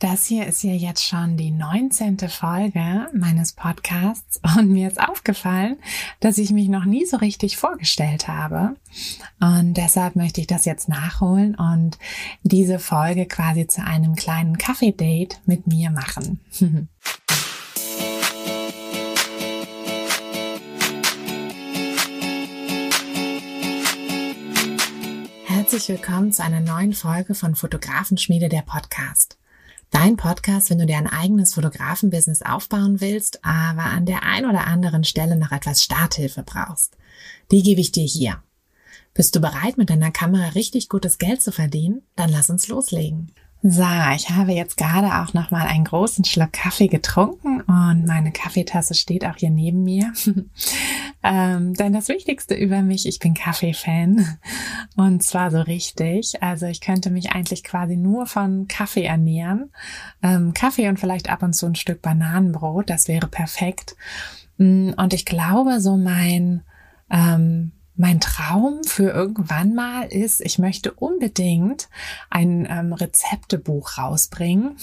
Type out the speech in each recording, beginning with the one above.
Das hier ist ja jetzt schon die 19. Folge meines Podcasts und mir ist aufgefallen, dass ich mich noch nie so richtig vorgestellt habe. Und deshalb möchte ich das jetzt nachholen und diese Folge quasi zu einem kleinen Kaffee-Date mit mir machen. Herzlich willkommen zu einer neuen Folge von Fotografenschmiede der Podcast. Dein Podcast, wenn du dir ein eigenes Fotografenbusiness aufbauen willst, aber an der ein oder anderen Stelle noch etwas Starthilfe brauchst. Die gebe ich dir hier. Bist du bereit, mit deiner Kamera richtig gutes Geld zu verdienen? Dann lass uns loslegen. So, ich habe jetzt gerade auch noch mal einen großen Schluck Kaffee getrunken und meine Kaffeetasse steht auch hier neben mir. ähm, denn das Wichtigste über mich, ich bin Kaffee-Fan und zwar so richtig. Also ich könnte mich eigentlich quasi nur von Kaffee ernähren. Ähm, Kaffee und vielleicht ab und zu ein Stück Bananenbrot, das wäre perfekt. Mm, und ich glaube, so mein ähm, mein Traum für irgendwann mal ist, ich möchte unbedingt ein ähm, Rezeptebuch rausbringen,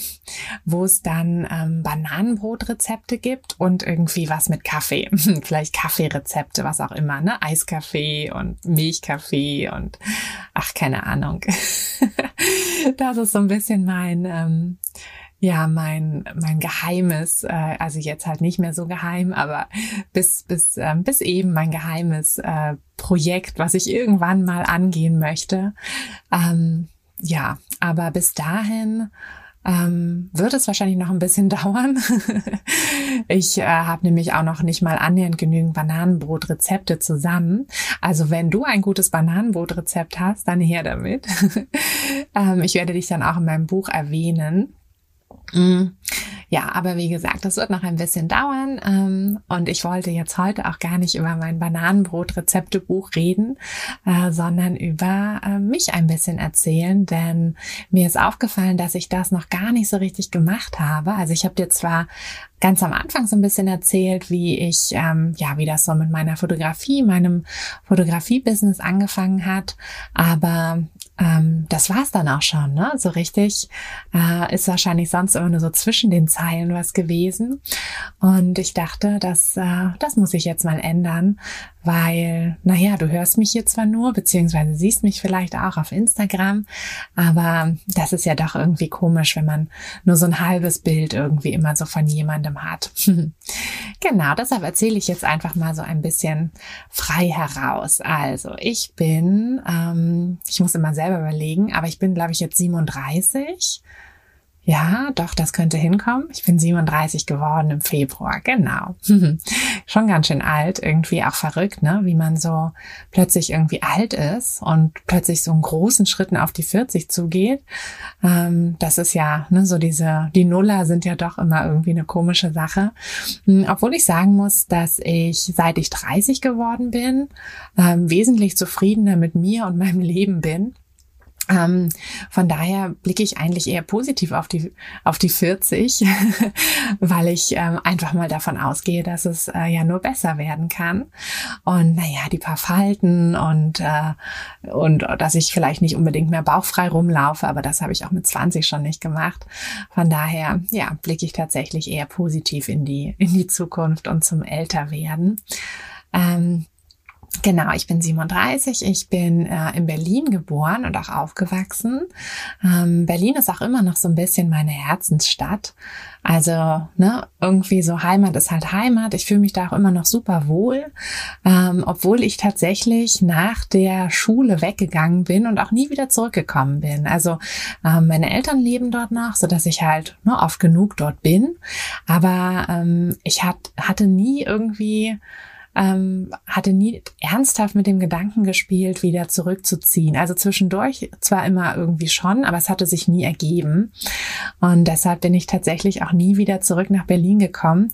wo es dann ähm, Bananenbrotrezepte gibt und irgendwie was mit Kaffee. Vielleicht Kaffeerezepte, was auch immer, ne? Eiskaffee und Milchkaffee und ach, keine Ahnung. das ist so ein bisschen mein, ähm, ja mein mein geheimes, äh, also jetzt halt nicht mehr so geheim, aber bis bis ähm, bis eben mein geheimes äh, Projekt, was ich irgendwann mal angehen möchte. Ähm, ja, aber bis dahin ähm, wird es wahrscheinlich noch ein bisschen dauern. ich äh, habe nämlich auch noch nicht mal annähernd genügend Bananenbrotrezepte zusammen. Also wenn du ein gutes Bananenbrotrezept hast, dann her damit. ähm, ich werde dich dann auch in meinem Buch erwähnen. Mm. Ja, aber wie gesagt, das wird noch ein bisschen dauern ähm, und ich wollte jetzt heute auch gar nicht über mein Bananenbrot-Rezeptebuch reden, äh, sondern über äh, mich ein bisschen erzählen, denn mir ist aufgefallen, dass ich das noch gar nicht so richtig gemacht habe. Also ich habe dir zwar ganz am Anfang so ein bisschen erzählt, wie ich, ähm, ja, wie das so mit meiner Fotografie, meinem Fotografie-Business angefangen hat. Aber ähm, das war's dann auch schon, ne? So richtig äh, ist wahrscheinlich sonst immer nur so zwischen den Zeilen was gewesen. Und ich dachte, das, äh, das muss ich jetzt mal ändern, weil, naja, du hörst mich hier zwar nur, beziehungsweise siehst mich vielleicht auch auf Instagram, aber das ist ja doch irgendwie komisch, wenn man nur so ein halbes Bild irgendwie immer so von jemandem hat. genau, deshalb erzähle ich jetzt einfach mal so ein bisschen frei heraus. Also, ich bin, ähm, ich muss immer selber überlegen, aber ich bin, glaube ich, jetzt 37 ja, doch, das könnte hinkommen. Ich bin 37 geworden im Februar, genau. Schon ganz schön alt, irgendwie auch verrückt, ne? Wie man so plötzlich irgendwie alt ist und plötzlich so einen großen Schritten auf die 40 zugeht. Ähm, das ist ja, ne, so diese, die Nuller sind ja doch immer irgendwie eine komische Sache. Hm, obwohl ich sagen muss, dass ich, seit ich 30 geworden bin, ähm, wesentlich zufriedener mit mir und meinem Leben bin. Ähm, von daher blicke ich eigentlich eher positiv auf die auf die 40, weil ich ähm, einfach mal davon ausgehe, dass es äh, ja nur besser werden kann. Und naja, die paar Falten und äh, und dass ich vielleicht nicht unbedingt mehr bauchfrei rumlaufe, aber das habe ich auch mit 20 schon nicht gemacht. Von daher, ja, blicke ich tatsächlich eher positiv in die in die Zukunft und zum Älterwerden. Ähm, Genau, ich bin 37, ich bin äh, in Berlin geboren und auch aufgewachsen. Ähm, Berlin ist auch immer noch so ein bisschen meine Herzensstadt. Also, ne, irgendwie so Heimat ist halt Heimat. Ich fühle mich da auch immer noch super wohl, ähm, obwohl ich tatsächlich nach der Schule weggegangen bin und auch nie wieder zurückgekommen bin. Also ähm, meine Eltern leben dort noch, so dass ich halt ne, oft genug dort bin. Aber ähm, ich hat, hatte nie irgendwie ähm, hatte nie ernsthaft mit dem Gedanken gespielt, wieder zurückzuziehen. Also zwischendurch zwar immer irgendwie schon, aber es hatte sich nie ergeben. Und deshalb bin ich tatsächlich auch nie wieder zurück nach Berlin gekommen.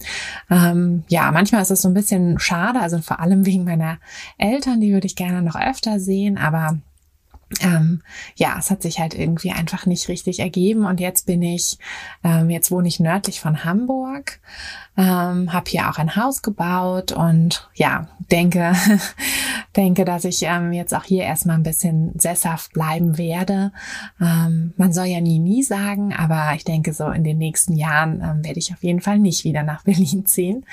Ähm, ja, manchmal ist es so ein bisschen schade, also vor allem wegen meiner Eltern, die würde ich gerne noch öfter sehen, aber ähm, ja, es hat sich halt irgendwie einfach nicht richtig ergeben und jetzt bin ich, ähm, jetzt wohne ich nördlich von Hamburg ähm, habe hier auch ein Haus gebaut und ja, denke, denke, dass ich ähm, jetzt auch hier erstmal ein bisschen sesshaft bleiben werde. Ähm, man soll ja nie, nie sagen, aber ich denke, so in den nächsten Jahren ähm, werde ich auf jeden Fall nicht wieder nach Berlin ziehen.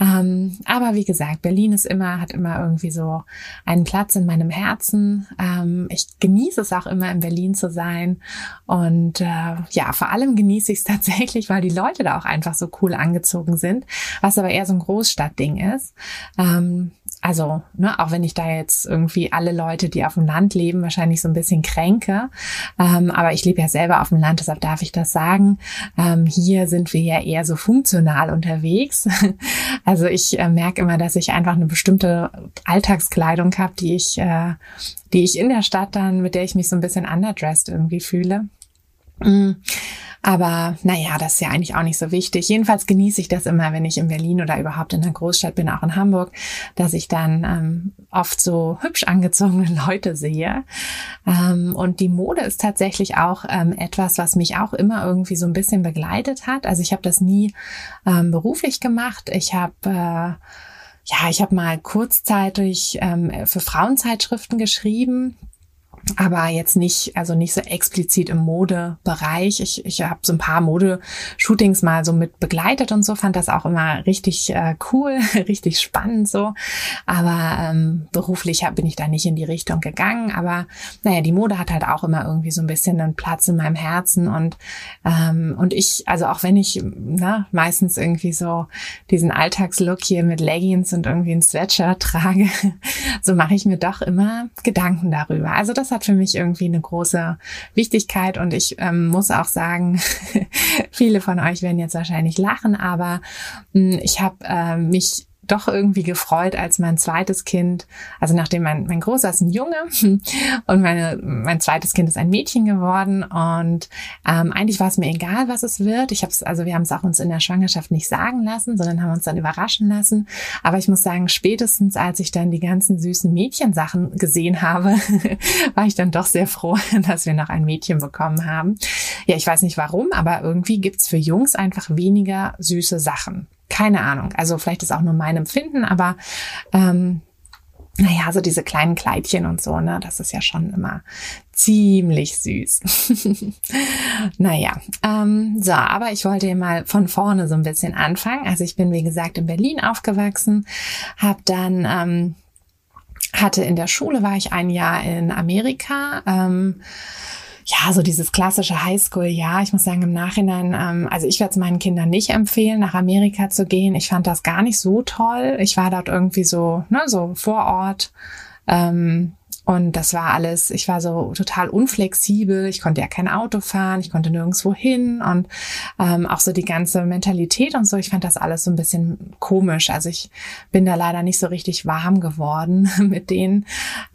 Ähm, aber wie gesagt, Berlin ist immer, hat immer irgendwie so einen Platz in meinem Herzen. Ähm, ich genieße es auch immer, in Berlin zu sein. Und äh, ja, vor allem genieße ich es tatsächlich, weil die Leute da auch einfach so cool angezogen sind, was aber eher so ein Großstadtding ist. Ähm, also, ne, auch wenn ich da jetzt irgendwie alle Leute, die auf dem Land leben, wahrscheinlich so ein bisschen kränke. Ähm, aber ich lebe ja selber auf dem Land, deshalb darf ich das sagen. Ähm, hier sind wir ja eher so funktional unterwegs. also ich äh, merke immer, dass ich einfach eine bestimmte Alltagskleidung habe, die ich, äh, die ich in der Stadt dann, mit der ich mich so ein bisschen underdressed irgendwie fühle. Mm. Aber naja, das ist ja eigentlich auch nicht so wichtig. Jedenfalls genieße ich das immer, wenn ich in Berlin oder überhaupt in einer Großstadt bin, auch in Hamburg, dass ich dann ähm, oft so hübsch angezogene Leute sehe. Ähm, und die Mode ist tatsächlich auch ähm, etwas, was mich auch immer irgendwie so ein bisschen begleitet hat. Also ich habe das nie ähm, beruflich gemacht. Ich habe äh, ja, ich habe mal kurzzeitig ähm, für Frauenzeitschriften geschrieben aber jetzt nicht, also nicht so explizit im Modebereich. Ich, ich habe so ein paar Modeshootings mal so mit begleitet und so, fand das auch immer richtig äh, cool, richtig spannend so. Aber ähm, beruflich bin ich da nicht in die Richtung gegangen. Aber naja, die Mode hat halt auch immer irgendwie so ein bisschen einen Platz in meinem Herzen und ähm, und ich, also auch wenn ich na, meistens irgendwie so diesen Alltagslook hier mit Leggings und irgendwie ein Sweatshirt trage, so mache ich mir doch immer Gedanken darüber. Also das hat hat für mich irgendwie eine große Wichtigkeit und ich ähm, muss auch sagen, viele von euch werden jetzt wahrscheinlich lachen, aber mh, hm, ich habe äh, mich doch irgendwie gefreut, als mein zweites Kind, also nachdem mein, mein Großer ist ein Junge und meine, mein zweites Kind ist ein Mädchen geworden und ähm, eigentlich war es mir egal, was es wird. Ich habe es, also wir haben es auch uns in der Schwangerschaft nicht sagen lassen, sondern haben uns dann überraschen lassen. Aber ich muss sagen, spätestens als ich dann die ganzen süßen Mädchensachen gesehen habe, war ich dann doch sehr froh, dass wir noch ein Mädchen bekommen haben. Ja, ich weiß nicht warum, aber irgendwie gibt's für Jungs einfach weniger süße Sachen. Keine Ahnung. Also vielleicht ist auch nur mein Empfinden, aber ähm, naja, so diese kleinen Kleidchen und so, ne, das ist ja schon immer ziemlich süß. naja, ähm, so, aber ich wollte mal von vorne so ein bisschen anfangen. Also ich bin, wie gesagt, in Berlin aufgewachsen, habe dann, ähm, hatte in der Schule, war ich ein Jahr in Amerika, ähm, ja, so dieses klassische Highschool, ja, ich muss sagen, im Nachhinein, ähm, also ich werde es meinen Kindern nicht empfehlen, nach Amerika zu gehen. Ich fand das gar nicht so toll. Ich war dort irgendwie so, ne, so vor Ort. Ähm, und das war alles, ich war so total unflexibel, ich konnte ja kein Auto fahren, ich konnte nirgendwo hin und ähm, auch so die ganze Mentalität und so, ich fand das alles so ein bisschen komisch. Also ich bin da leider nicht so richtig warm geworden mit denen.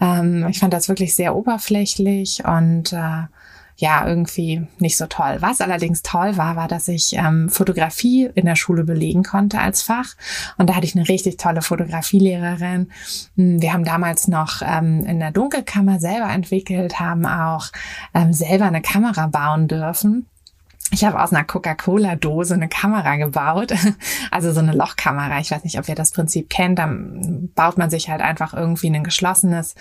Ähm, ich fand das wirklich sehr oberflächlich und äh, ja irgendwie nicht so toll. Was allerdings toll war, war, dass ich ähm, Fotografie in der Schule belegen konnte als Fach. Und da hatte ich eine richtig tolle Fotografielehrerin. Hm, wir haben damals noch ähm, in der Dunkelkammer selber entwickelt, haben auch ähm, selber eine Kamera bauen dürfen. Ich habe aus einer Coca-Cola-Dose eine Kamera gebaut, also so eine Lochkamera. Ich weiß nicht, ob ihr das Prinzip kennt. Dann baut man sich halt einfach irgendwie ein geschlossenes,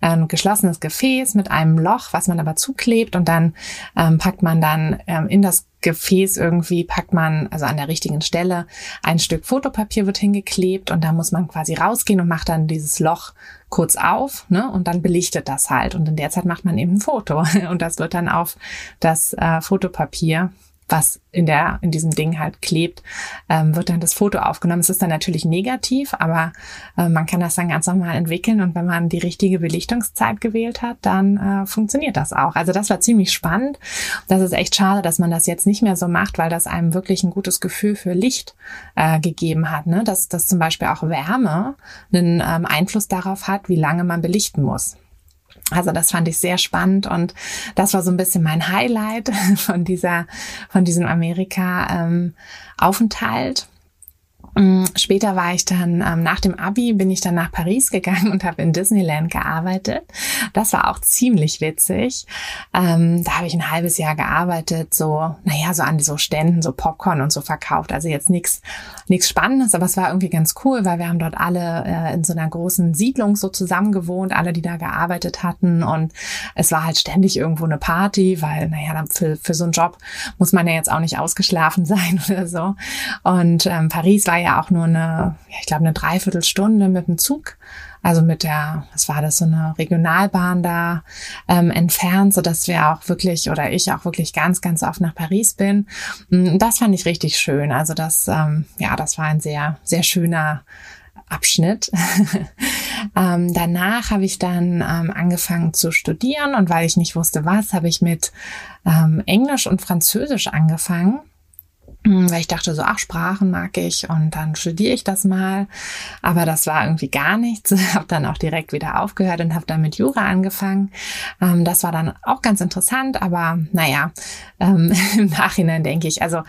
ein geschlossenes Gefäß mit einem Loch, was man aber zuklebt und dann ähm, packt man dann ähm, in das Gefäß irgendwie packt man, also an der richtigen Stelle, ein Stück Fotopapier wird hingeklebt und da muss man quasi rausgehen und macht dann dieses Loch kurz auf, ne, und dann belichtet das halt. Und in der Zeit macht man eben ein Foto und das wird dann auf das äh, Fotopapier was in der in diesem Ding halt klebt, ähm, wird dann das Foto aufgenommen. Es ist dann natürlich negativ, aber äh, man kann das dann ganz normal entwickeln und wenn man die richtige Belichtungszeit gewählt hat, dann äh, funktioniert das auch. Also das war ziemlich spannend. Das ist echt schade, dass man das jetzt nicht mehr so macht, weil das einem wirklich ein gutes Gefühl für Licht äh, gegeben hat. Ne? Dass, dass zum Beispiel auch Wärme einen ähm, Einfluss darauf hat, wie lange man belichten muss. Also das fand ich sehr spannend und das war so ein bisschen mein Highlight von dieser, von diesem Amerika-Aufenthalt. Mm, später war ich dann, ähm, nach dem Abi bin ich dann nach Paris gegangen und habe in Disneyland gearbeitet. Das war auch ziemlich witzig. Ähm, da habe ich ein halbes Jahr gearbeitet, so, naja, so an so Ständen, so Popcorn und so verkauft. Also jetzt nichts nichts Spannendes, aber es war irgendwie ganz cool, weil wir haben dort alle äh, in so einer großen Siedlung so zusammen gewohnt, alle, die da gearbeitet hatten. Und es war halt ständig irgendwo eine Party, weil, naja, für, für so einen Job muss man ja jetzt auch nicht ausgeschlafen sein oder so. Und ähm, Paris war ja ja auch nur eine, ja, ich glaube, eine Dreiviertelstunde mit dem Zug. Also mit der, was war das, so eine Regionalbahn da ähm, entfernt, so dass wir auch wirklich oder ich auch wirklich ganz, ganz oft nach Paris bin. Mm, das fand ich richtig schön. Also das, ähm, ja, das war ein sehr, sehr schöner Abschnitt. ähm, danach habe ich dann ähm, angefangen zu studieren und weil ich nicht wusste was, habe ich mit ähm, Englisch und Französisch angefangen. Hm, weil ich dachte so, ach, Sprachen mag ich und dann studiere ich das mal. Aber das war irgendwie gar nichts. habe dann auch direkt wieder aufgehört und habe dann mit Jura angefangen. Ähm, das war dann auch ganz interessant, aber naja, ähm, im Nachhinein denke ich, also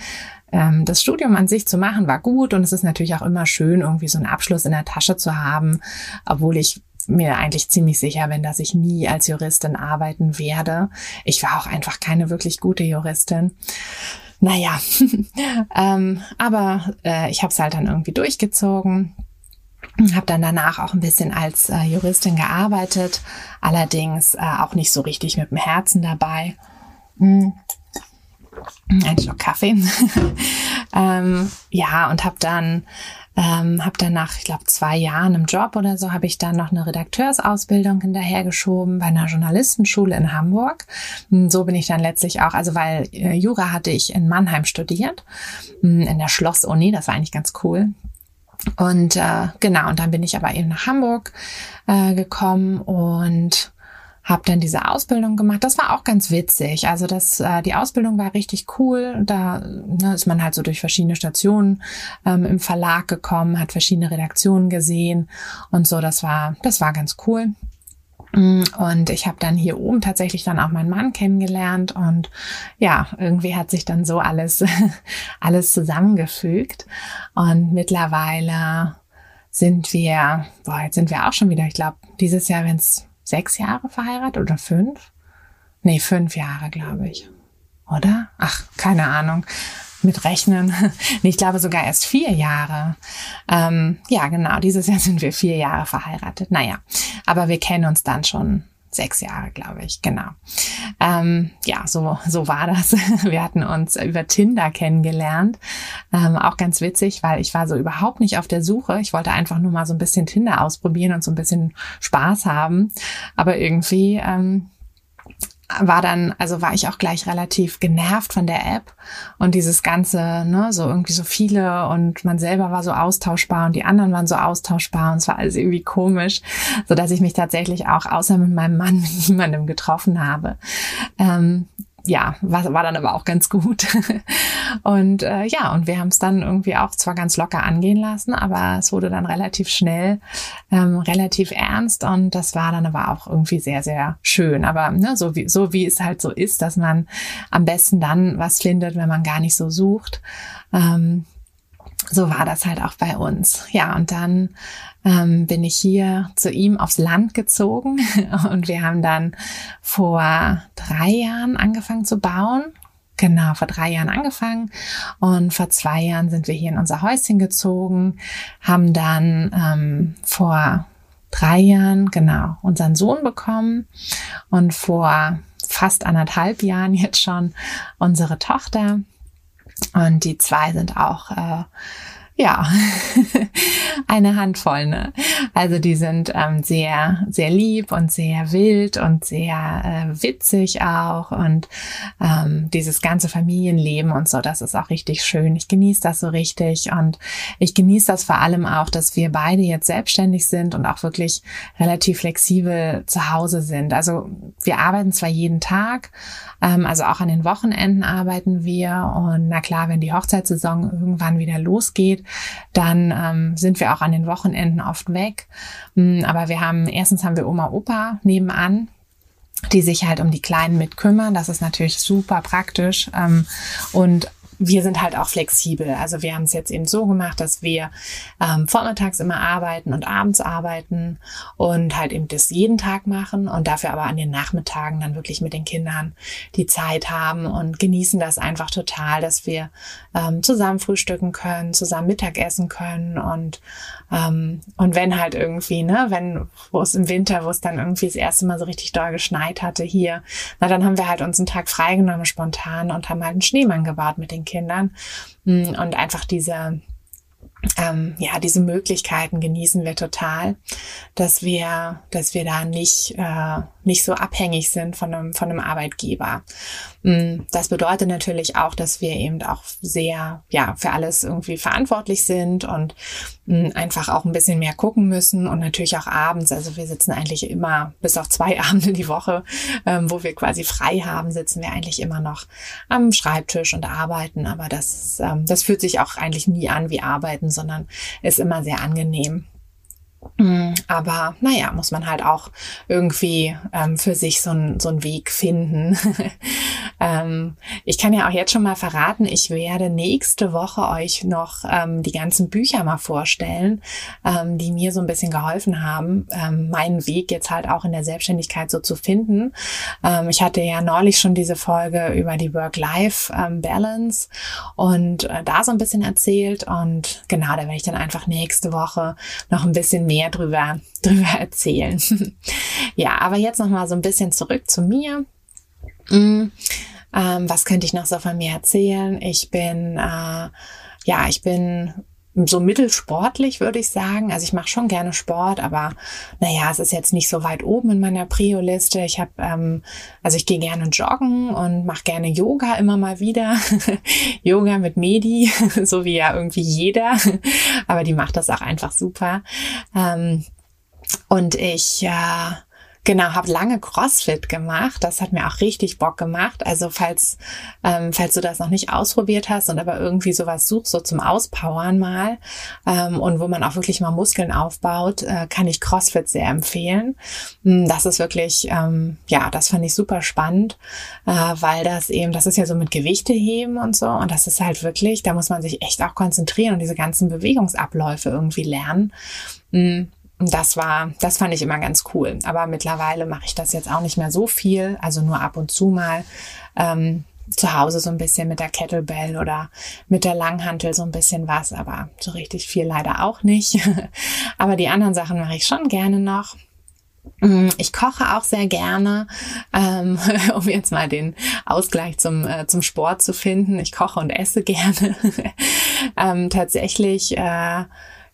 ähm, das Studium an sich zu machen war gut und es ist natürlich auch immer schön, irgendwie so einen Abschluss in der Tasche zu haben, obwohl ich mir eigentlich ziemlich sicher bin, dass ich nie als Juristin arbeiten werde. Ich war auch einfach keine wirklich gute Juristin. Naja, ähm, aber äh, ich habe es halt dann irgendwie durchgezogen. Habe dann danach auch ein bisschen als äh, Juristin gearbeitet, allerdings äh, auch nicht so richtig mit dem Herzen dabei. Hm. Ein Schluck Kaffee. ähm, ja, und habe dann ähm, habe dann nach, ich glaube, zwei Jahren im Job oder so, habe ich dann noch eine Redakteursausbildung hinterhergeschoben bei einer Journalistenschule in Hamburg. Und so bin ich dann letztlich auch, also weil äh, Jura hatte ich in Mannheim studiert, in der Schlossuni, das war eigentlich ganz cool. Und äh, genau, und dann bin ich aber eben nach Hamburg äh, gekommen und habe dann diese Ausbildung gemacht. Das war auch ganz witzig. Also das, äh, die Ausbildung war richtig cool. Da ne, ist man halt so durch verschiedene Stationen ähm, im Verlag gekommen, hat verschiedene Redaktionen gesehen und so. Das war, das war ganz cool. Mm, und ich habe dann hier oben tatsächlich dann auch meinen Mann kennengelernt und ja, irgendwie hat sich dann so alles, alles zusammengefügt. Und mittlerweile sind wir, boah, jetzt sind wir auch schon wieder, ich glaube, dieses Jahr, wenn es sechs Jahre verheiratet oder fünf? Nee, fünf Jahre, glaube ich. Oder? Ach, keine Ahnung. Mit Rechnen. ich glaube sogar erst vier Jahre. Ähm, ja, genau. Dieses Jahr sind wir vier Jahre verheiratet. Naja, aber wir kennen uns dann schon sechs Jahre, glaube ich, genau. Ähm, ja, so, so war das. Wir hatten uns über Tinder kennengelernt. Ähm, auch ganz witzig, weil ich war so überhaupt nicht auf der Suche. Ich wollte einfach nur mal so ein bisschen Tinder ausprobieren und so ein bisschen Spaß haben. Aber irgendwie ähm, war dann, also war ich auch gleich relativ genervt von der App und dieses ganze, ne, so irgendwie so viele und man selber war so austauschbar und die anderen waren so austauschbar und es war alles irgendwie komisch, so dass ich mich tatsächlich auch außer mit meinem Mann mit niemandem getroffen habe. Ähm, ja, war, war dann aber auch ganz gut. und äh, ja, und wir haben es dann irgendwie auch zwar ganz locker angehen lassen, aber es wurde dann relativ schnell ähm, relativ ernst und das war dann aber auch irgendwie sehr, sehr schön. Aber ne, so, wie, so wie es halt so ist, dass man am besten dann was findet, wenn man gar nicht so sucht. Ähm, so war das halt auch bei uns. Ja, und dann ähm, bin ich hier zu ihm aufs Land gezogen und wir haben dann vor drei Jahren angefangen zu bauen. Genau, vor drei Jahren angefangen und vor zwei Jahren sind wir hier in unser Häuschen gezogen, haben dann ähm, vor drei Jahren, genau, unseren Sohn bekommen und vor fast anderthalb Jahren jetzt schon unsere Tochter. Und die zwei sind auch äh, ja, eine Handvoll. Ne? Also die sind ähm, sehr, sehr lieb und sehr wild und sehr äh, witzig auch und ähm, dieses ganze Familienleben und so, das ist auch richtig schön. Ich genieße das so richtig und ich genieße das vor allem auch, dass wir beide jetzt selbstständig sind und auch wirklich relativ flexibel zu Hause sind. Also wir arbeiten zwar jeden Tag, ähm, also auch an den Wochenenden arbeiten wir und na klar, wenn die Hochzeitssaison irgendwann wieder losgeht, dann ähm, sind wir auch an den Wochenenden oft weg. Mm, aber wir haben, erstens haben wir Oma, Opa nebenan, die sich halt um die Kleinen mitkümmern. Das ist natürlich super praktisch. Ähm, und wir sind halt auch flexibel. Also wir haben es jetzt eben so gemacht, dass wir ähm, vormittags immer arbeiten und abends arbeiten und halt eben das jeden Tag machen und dafür aber an den Nachmittagen dann wirklich mit den Kindern die Zeit haben und genießen das einfach total, dass wir ähm, zusammen frühstücken können, zusammen Mittagessen können und ähm, und wenn halt irgendwie, ne, wenn, wo es im Winter, wo es dann irgendwie das erste Mal so richtig doll geschneit hatte hier, na dann haben wir halt uns einen Tag freigenommen spontan und haben halt einen Schneemann gebaut mit den Kindern. Mm, und einfach diese ähm, ja, diese Möglichkeiten genießen wir total, dass wir, dass wir da nicht, äh, nicht so abhängig sind von einem, von einem Arbeitgeber. Mm, das bedeutet natürlich auch, dass wir eben auch sehr, ja, für alles irgendwie verantwortlich sind und mm, einfach auch ein bisschen mehr gucken müssen und natürlich auch abends. Also wir sitzen eigentlich immer bis auf zwei Abende die Woche, ähm, wo wir quasi frei haben, sitzen wir eigentlich immer noch am Schreibtisch und arbeiten. Aber das, ähm, das fühlt sich auch eigentlich nie an wie Arbeiten, sondern ist immer sehr angenehm. Mm, aber naja, muss man halt auch irgendwie ähm, für sich so, ein, so einen Weg finden. ähm, ich kann ja auch jetzt schon mal verraten, ich werde nächste Woche euch noch ähm, die ganzen Bücher mal vorstellen, ähm, die mir so ein bisschen geholfen haben, ähm, meinen Weg jetzt halt auch in der Selbstständigkeit so zu finden. Ähm, ich hatte ja neulich schon diese Folge über die Work-Life-Balance und äh, da so ein bisschen erzählt und genau, da werde ich dann einfach nächste Woche noch ein bisschen mehr drüber, drüber erzählen. ja, aber jetzt noch mal so ein bisschen zurück zu mir. Mm, ähm, was könnte ich noch so von mir erzählen? Ich bin, äh, ja, ich bin so mittelsportlich, würde ich sagen. Also ich mache schon gerne Sport, aber naja, es ist jetzt nicht so weit oben in meiner Prio-Liste. Ich habe, ähm, also ich gehe gerne joggen und mache gerne Yoga immer mal wieder. Yoga mit Medi, so wie ja irgendwie jeder. aber die macht das auch einfach super. Ähm, und ich äh, Genau, habe lange CrossFit gemacht. Das hat mir auch richtig Bock gemacht. Also falls, ähm, falls du das noch nicht ausprobiert hast und aber irgendwie sowas suchst, so zum Auspowern mal ähm, und wo man auch wirklich mal Muskeln aufbaut, äh, kann ich CrossFit sehr empfehlen. Hm, das ist wirklich, ähm, ja, das fand ich super spannend, äh, weil das eben, das ist ja so mit Gewichte heben und so und das ist halt wirklich, da muss man sich echt auch konzentrieren und diese ganzen Bewegungsabläufe irgendwie lernen. Hm, das war, das fand ich immer ganz cool. Aber mittlerweile mache ich das jetzt auch nicht mehr so viel, also nur ab und zu mal. Ähm, zu Hause so ein bisschen mit der Kettlebell oder mit der Langhantel so ein bisschen was, aber so richtig viel leider auch nicht. aber die anderen Sachen mache ich schon gerne noch. Mm, ich koche auch sehr gerne, ähm, um jetzt mal den Ausgleich zum, äh, zum Sport zu finden. Ich koche und esse gerne. ähm, tatsächlich äh,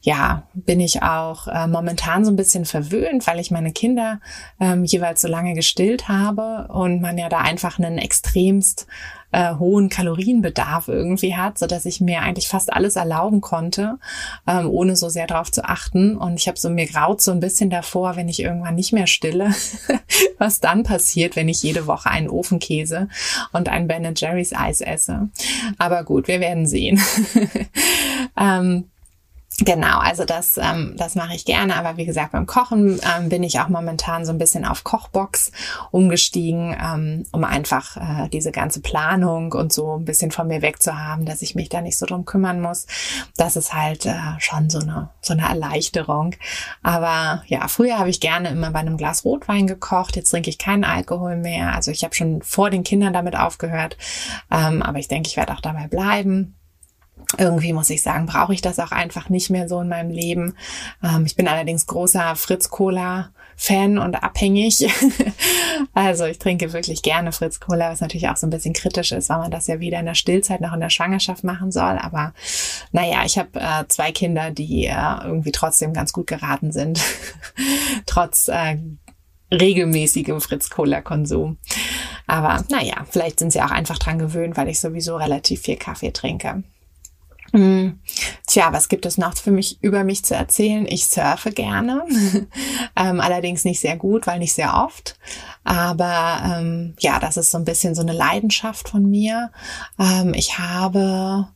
ja, bin ich auch äh, momentan so ein bisschen verwöhnt, weil ich meine Kinder ähm, jeweils so lange gestillt habe und man ja da einfach einen extremst äh, hohen Kalorienbedarf irgendwie hat, so dass ich mir eigentlich fast alles erlauben konnte, ähm, ohne so sehr darauf zu achten. Und ich habe so mir graut so ein bisschen davor, wenn ich irgendwann nicht mehr stille, was dann passiert, wenn ich jede Woche einen Ofenkäse und ein Ben Jerry's Eis esse. Aber gut, wir werden sehen. ähm, Genau, also das, ähm, das mache ich gerne. Aber wie gesagt, beim Kochen ähm, bin ich auch momentan so ein bisschen auf Kochbox umgestiegen, ähm, um einfach äh, diese ganze Planung und so ein bisschen von mir wegzuhaben, dass ich mich da nicht so drum kümmern muss. Das ist halt äh, schon so eine, so eine Erleichterung. Aber ja, früher habe ich gerne immer bei einem Glas Rotwein gekocht. Jetzt trinke ich keinen Alkohol mehr. Also ich habe schon vor den Kindern damit aufgehört. Ähm, aber ich denke, ich werde auch dabei bleiben. Irgendwie muss ich sagen, brauche ich das auch einfach nicht mehr so in meinem Leben. Ähm, ich bin allerdings großer Fritz Cola Fan und abhängig. also ich trinke wirklich gerne Fritz Cola, was natürlich auch so ein bisschen kritisch ist, weil man das ja weder in der Stillzeit noch in der Schwangerschaft machen soll. Aber naja, ich habe äh, zwei Kinder, die äh, irgendwie trotzdem ganz gut geraten sind, trotz äh, regelmäßigem Fritz Cola Konsum. Aber naja, vielleicht sind sie auch einfach dran gewöhnt, weil ich sowieso relativ viel Kaffee trinke. Hm. Tja, was gibt es noch für mich über mich zu erzählen? Ich surfe gerne, ähm, allerdings nicht sehr gut, weil nicht sehr oft. Aber ähm, ja, das ist so ein bisschen so eine Leidenschaft von mir. Ähm, ich habe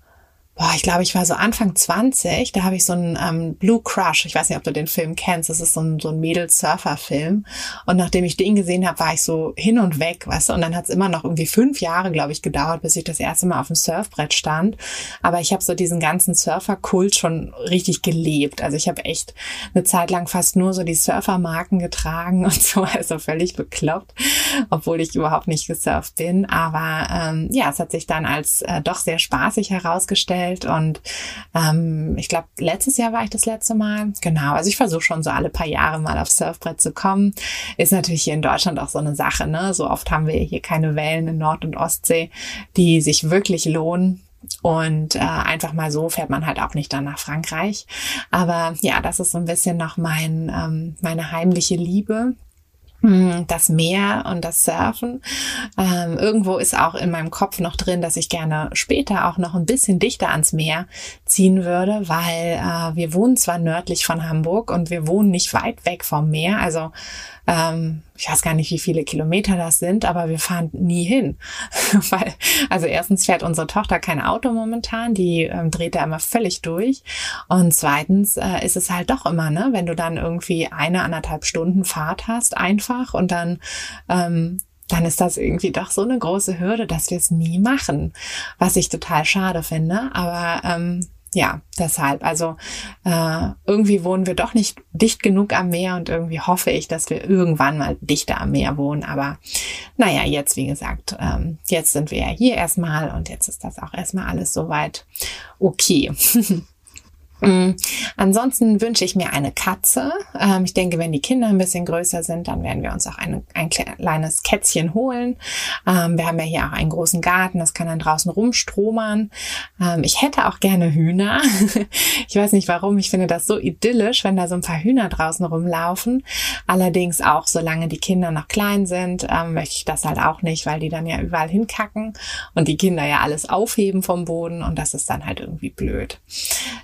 boah, ich glaube, ich war so Anfang 20, da habe ich so einen ähm, Blue Crush, ich weiß nicht, ob du den Film kennst, das ist so ein, so ein Mädels-Surfer-Film. Und nachdem ich den gesehen habe, war ich so hin und weg, weißt du, und dann hat es immer noch irgendwie fünf Jahre, glaube ich, gedauert, bis ich das erste Mal auf dem Surfbrett stand. Aber ich habe so diesen ganzen Surfer-Kult schon richtig gelebt. Also ich habe echt eine Zeit lang fast nur so die Surfer-Marken getragen und so, also völlig bekloppt, obwohl ich überhaupt nicht gesurft bin. Aber ähm, ja, es hat sich dann als äh, doch sehr spaßig herausgestellt Welt und ähm, ich glaube, letztes Jahr war ich das letzte Mal. Genau, also ich versuche schon so alle paar Jahre mal aufs Surfbrett zu kommen. Ist natürlich hier in Deutschland auch so eine Sache, ne? So oft haben wir hier keine Wellen in Nord- und Ostsee, die sich wirklich lohnen. Und äh, einfach mal so fährt man halt auch nicht dann nach Frankreich. Aber ja, das ist so ein bisschen noch mein, ähm, meine heimliche Liebe. Hm, das Meer und das Surfen. Ähm, irgendwo ist auch in meinem Kopf noch drin, dass ich gerne später auch noch ein bisschen dichter ans Meer ziehen würde, weil äh, wir wohnen zwar nördlich von Hamburg und wir wohnen nicht weit weg vom Meer. Also ähm, ich weiß gar nicht, wie viele Kilometer das sind, aber wir fahren nie hin. Weil, also erstens fährt unsere Tochter kein Auto momentan, die ähm, dreht da immer völlig durch. Und zweitens äh, ist es halt doch immer, ne, wenn du dann irgendwie eine, anderthalb Stunden Fahrt hast, einfach und dann ähm, dann ist das irgendwie doch so eine große Hürde, dass wir es nie machen, was ich total schade finde. Aber ähm, ja, deshalb. Also äh, irgendwie wohnen wir doch nicht dicht genug am Meer und irgendwie hoffe ich, dass wir irgendwann mal dichter am Meer wohnen. Aber naja, jetzt, wie gesagt, ähm, jetzt sind wir ja hier erstmal und jetzt ist das auch erstmal alles soweit okay. Mm. Ansonsten wünsche ich mir eine Katze. Ähm, ich denke, wenn die Kinder ein bisschen größer sind, dann werden wir uns auch eine, ein kleines Kätzchen holen. Ähm, wir haben ja hier auch einen großen Garten, das kann dann draußen rumstromern. Ähm, ich hätte auch gerne Hühner. ich weiß nicht warum, ich finde das so idyllisch, wenn da so ein paar Hühner draußen rumlaufen. Allerdings auch, solange die Kinder noch klein sind, möchte ich das halt auch nicht, weil die dann ja überall hinkacken und die Kinder ja alles aufheben vom Boden und das ist dann halt irgendwie blöd.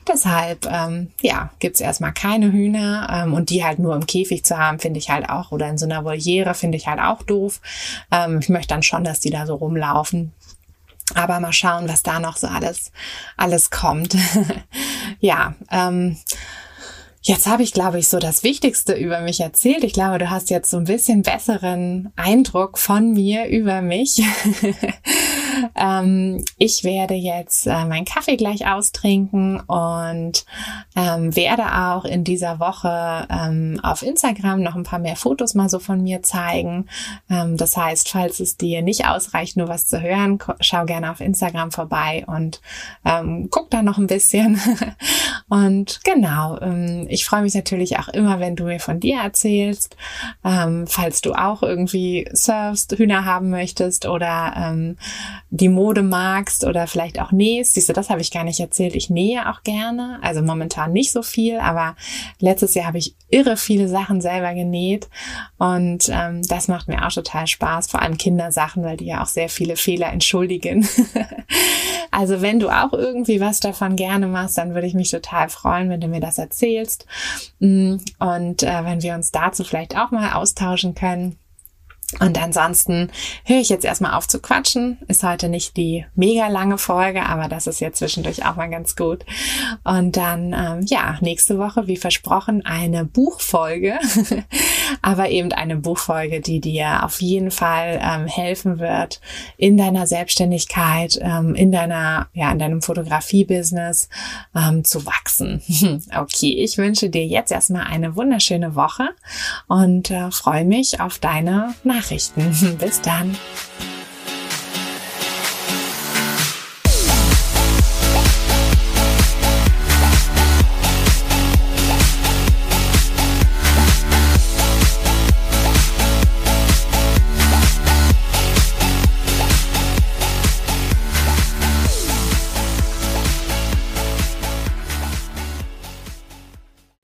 Deshalb Deshalb, ähm, ja, gibt's erstmal keine Hühner ähm, und die halt nur im Käfig zu haben, finde ich halt auch, oder in so einer Voliere finde ich halt auch doof. Ähm, ich möchte dann schon, dass die da so rumlaufen. Aber mal schauen, was da noch so alles, alles kommt. ja, ähm, Jetzt habe ich, glaube ich, so das Wichtigste über mich erzählt. Ich glaube, du hast jetzt so ein bisschen besseren Eindruck von mir über mich. ähm, ich werde jetzt äh, meinen Kaffee gleich austrinken und ähm, werde auch in dieser Woche ähm, auf Instagram noch ein paar mehr Fotos mal so von mir zeigen. Ähm, das heißt, falls es dir nicht ausreicht, nur was zu hören, schau gerne auf Instagram vorbei und ähm, guck da noch ein bisschen. und genau, ähm, ich freue mich natürlich auch immer, wenn du mir von dir erzählst, falls du auch irgendwie surfst, Hühner haben möchtest oder ähm, die Mode magst oder vielleicht auch nähst. Siehst du, das habe ich gar nicht erzählt. Ich nähe auch gerne, also momentan nicht so viel, aber letztes Jahr habe ich irre viele Sachen selber genäht und ähm, das macht mir auch total Spaß, vor allem Kindersachen, weil die ja auch sehr viele Fehler entschuldigen. also wenn du auch irgendwie was davon gerne machst, dann würde ich mich total freuen, wenn du mir das erzählst mm, und äh, wenn wir uns dazu vielleicht auch mal austauschen können. Und ansonsten höre ich jetzt erstmal auf zu quatschen. Ist heute nicht die mega lange Folge, aber das ist jetzt zwischendurch auch mal ganz gut. Und dann, ähm, ja, nächste Woche, wie versprochen, eine Buchfolge, aber eben eine Buchfolge, die dir auf jeden Fall ähm, helfen wird in deiner Selbstständigkeit, ähm, in deiner, ja, in deinem Fotografie-Business ähm, zu wachsen. okay, ich wünsche dir jetzt erstmal eine wunderschöne Woche und äh, freue mich auf deine Nachrichten. Nachrichten. Bis dann.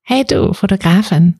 Hey du, Fotografin